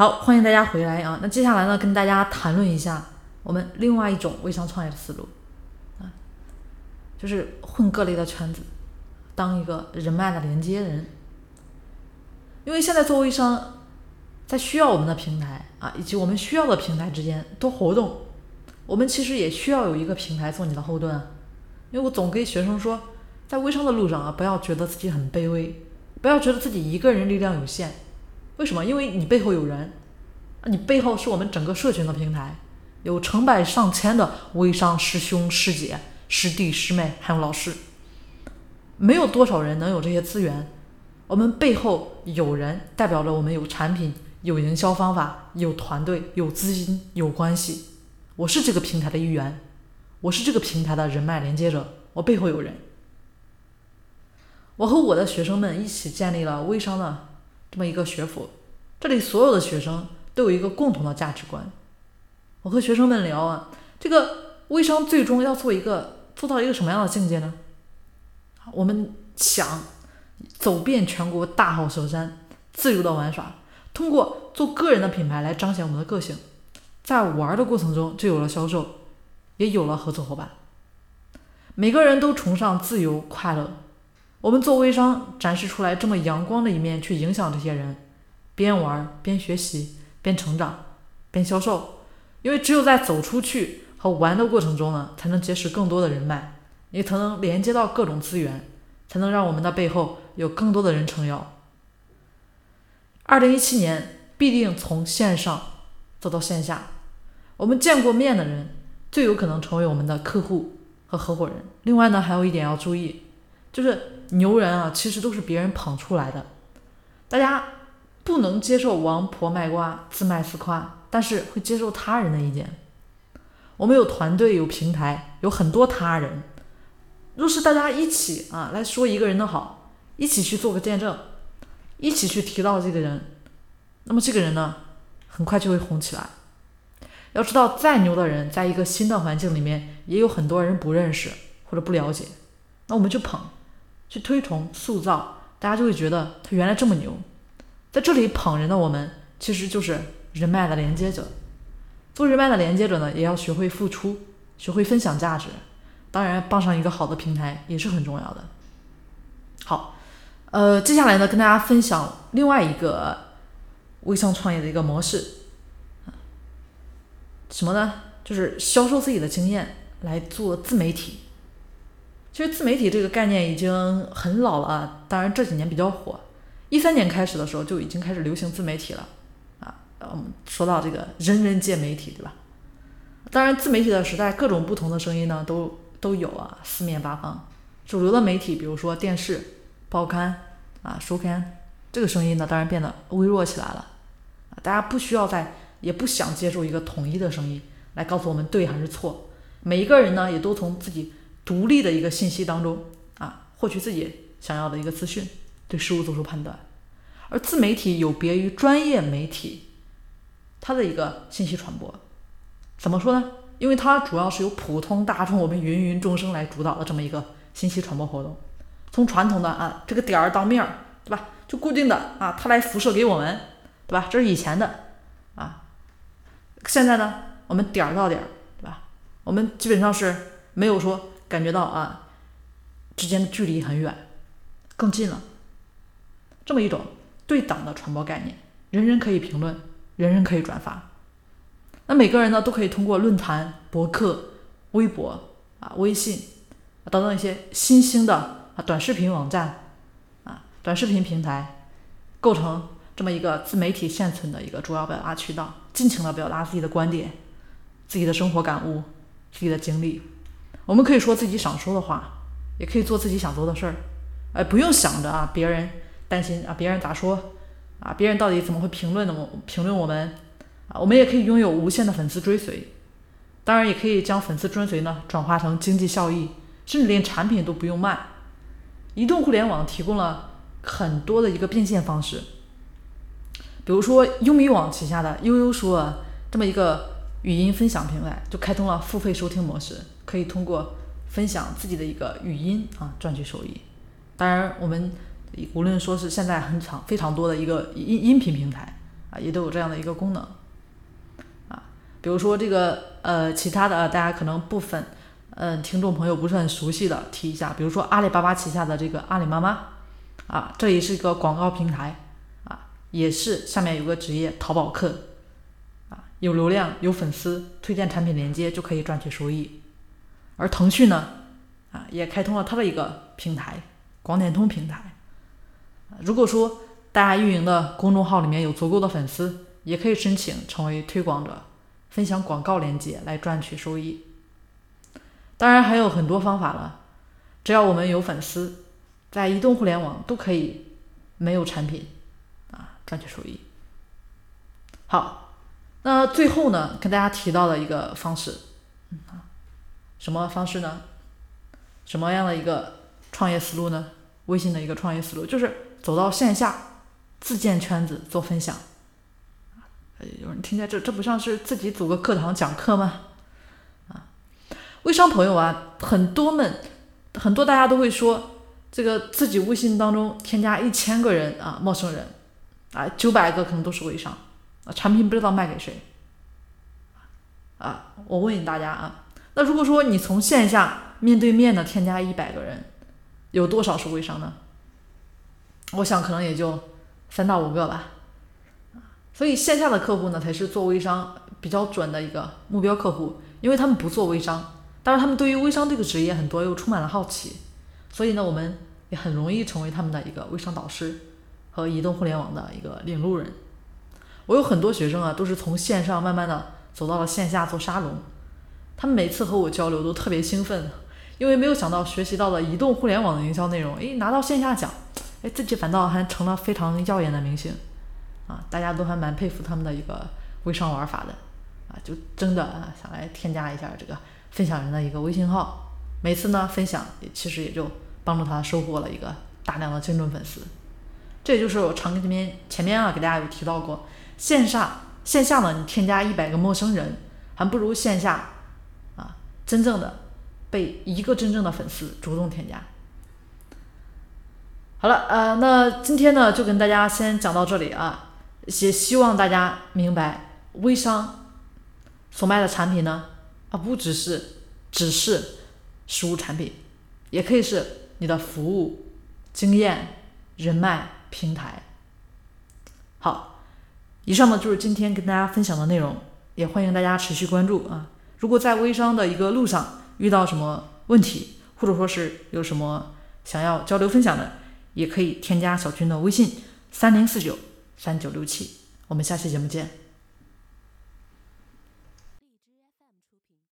好，欢迎大家回来啊！那接下来呢，跟大家谈论一下我们另外一种微商创业的思路啊，就是混各类的圈子，当一个人脉的连接人。因为现在做微商，在需要我们的平台啊，以及我们需要的平台之间多活动，我们其实也需要有一个平台做你的后盾啊。因为我总给学生说，在微商的路上啊，不要觉得自己很卑微，不要觉得自己一个人力量有限。为什么？因为你背后有人，你背后是我们整个社群的平台，有成百上千的微商师兄师姐、师弟师妹，还有老师。没有多少人能有这些资源，我们背后有人，代表着我们有产品、有营销方法、有团队、有资金、有关系。我是这个平台的一员，我是这个平台的人脉连接者，我背后有人。我和我的学生们一起建立了微商的。这么一个学府，这里所有的学生都有一个共同的价值观。我和学生们聊啊，这个微商最终要做一个做到一个什么样的境界呢？我们想走遍全国大好河山，自由的玩耍，通过做个人的品牌来彰显我们的个性，在玩的过程中就有了销售，也有了合作伙伴。每个人都崇尚自由快乐。我们做微商，展示出来这么阳光的一面，去影响这些人，边玩边学习，边成长，边销售。因为只有在走出去和玩的过程中呢，才能结识更多的人脉，也才能连接到各种资源，才能让我们的背后有更多的人撑腰。二零一七年必定从线上走到线下，我们见过面的人最有可能成为我们的客户和合伙人。另外呢，还有一点要注意，就是。牛人啊，其实都是别人捧出来的。大家不能接受王婆卖瓜，自卖自夸，但是会接受他人的意见。我们有团队，有平台，有很多他人。若是大家一起啊来说一个人的好，一起去做个见证，一起去提到这个人，那么这个人呢，很快就会红起来。要知道，再牛的人，在一个新的环境里面，也有很多人不认识或者不了解，那我们就捧。去推崇塑造，大家就会觉得他原来这么牛。在这里捧人的我们，其实就是人脉的连接者。做人脉的连接者呢，也要学会付出，学会分享价值。当然，傍上一个好的平台也是很重要的。好，呃，接下来呢，跟大家分享另外一个微商创业的一个模式。什么呢？就是销售自己的经验来做自媒体。其实自媒体这个概念已经很老了啊，当然这几年比较火。一三年开始的时候就已经开始流行自媒体了啊。我们说到这个人人皆媒体，对吧？当然，自媒体的时代，各种不同的声音呢都都有啊，四面八方。主流的媒体，比如说电视、报刊啊、书刊，这个声音呢当然变得微弱起来了啊。大家不需要再，也不想接受一个统一的声音来告诉我们对还是错。每一个人呢也都从自己。独立的一个信息当中啊，获取自己想要的一个资讯，对事物做出判断。而自媒体有别于专业媒体，它的一个信息传播怎么说呢？因为它主要是由普通大众我们芸芸众生来主导的这么一个信息传播活动。从传统的啊这个点儿当面儿，对吧？就固定的啊，它来辐射给我们，对吧？这是以前的啊。现在呢，我们点儿到点儿，对吧？我们基本上是没有说。感觉到啊，之间的距离很远，更近了。这么一种对等的传播概念，人人可以评论，人人可以转发。那每个人呢，都可以通过论坛、博客、微博啊、微信啊等等一些新兴的啊短视频网站啊、短视频平台，构成这么一个自媒体现存的一个主要表达渠道，尽情的表达自己的观点、自己的生活感悟、自己的经历。我们可以说自己想说的话，也可以做自己想做的事儿，哎，不用想着啊，别人担心啊，别人咋说啊，别人到底怎么会评论的？评论我们啊，我们也可以拥有无限的粉丝追随，当然也可以将粉丝追随呢转化成经济效益，甚至连产品都不用卖。移动互联网提供了很多的一个变现方式，比如说优米网旗下的悠悠说这么一个语音分享平台，就开通了付费收听模式。可以通过分享自己的一个语音啊赚取收益。当然，我们无论说是现在很长非常多的一个音音频平台啊，也都有这样的一个功能啊。比如说这个呃，其他的大家可能部分嗯听众朋友不是很熟悉的，提一下，比如说阿里巴巴旗下的这个阿里妈妈啊，这也是一个广告平台啊，也是下面有个职业淘宝客啊，有流量有粉丝，推荐产品链接就可以赚取收益。而腾讯呢啊，也开通了它的一个平台广点通平台。如果说大家运营的公众号里面有足够的粉丝，也可以申请成为推广者，分享广告链接来赚取收益。当然还有很多方法了，只要我们有粉丝，在移动互联网都可以没有产品啊赚取收益。好，那最后呢，跟大家提到的一个方式，什么方式呢？什么样的一个创业思路呢？微信的一个创业思路就是走到线下。自建圈子做分享，有人听见这这不像是自己组个课堂讲课吗？啊，微商朋友啊，很多们很多大家都会说，这个自己微信当中添加一千个人啊，陌生人啊，九百个可能都是微商啊，产品不知道卖给谁啊。我问大家啊，那如果说你从线下面对面的添加一百个人，有多少是微商呢？我想可能也就。三到五个吧，所以线下的客户呢，才是做微商比较准的一个目标客户，因为他们不做微商，但是他们对于微商这个职业很多又充满了好奇，所以呢，我们也很容易成为他们的一个微商导师和移动互联网的一个领路人。我有很多学生啊，都是从线上慢慢的走到了线下做沙龙，他们每次和我交流都特别兴奋，因为没有想到学习到了移动互联网的营销内容，诶，拿到线下讲。哎，自己反倒还成了非常耀眼的明星，啊，大家都还蛮佩服他们的一个微商玩法的，啊，就真的啊想来添加一下这个分享人的一个微信号，每次呢分享也其实也就帮助他收获了一个大量的精准粉丝，这也就是我常跟前面前面啊给大家有提到过，线上线下呢你添加一百个陌生人，还不如线下真正的被一个真正的粉丝主动添加。好了，呃，那今天呢，就跟大家先讲到这里啊。也希望大家明白，微商所卖的产品呢，啊，不只是只是实物产品，也可以是你的服务、经验、人脉、平台。好，以上呢就是今天跟大家分享的内容，也欢迎大家持续关注啊。如果在微商的一个路上遇到什么问题，或者说是有什么想要交流分享的，也可以添加小军的微信三零四九三九六七，我们下期节目见。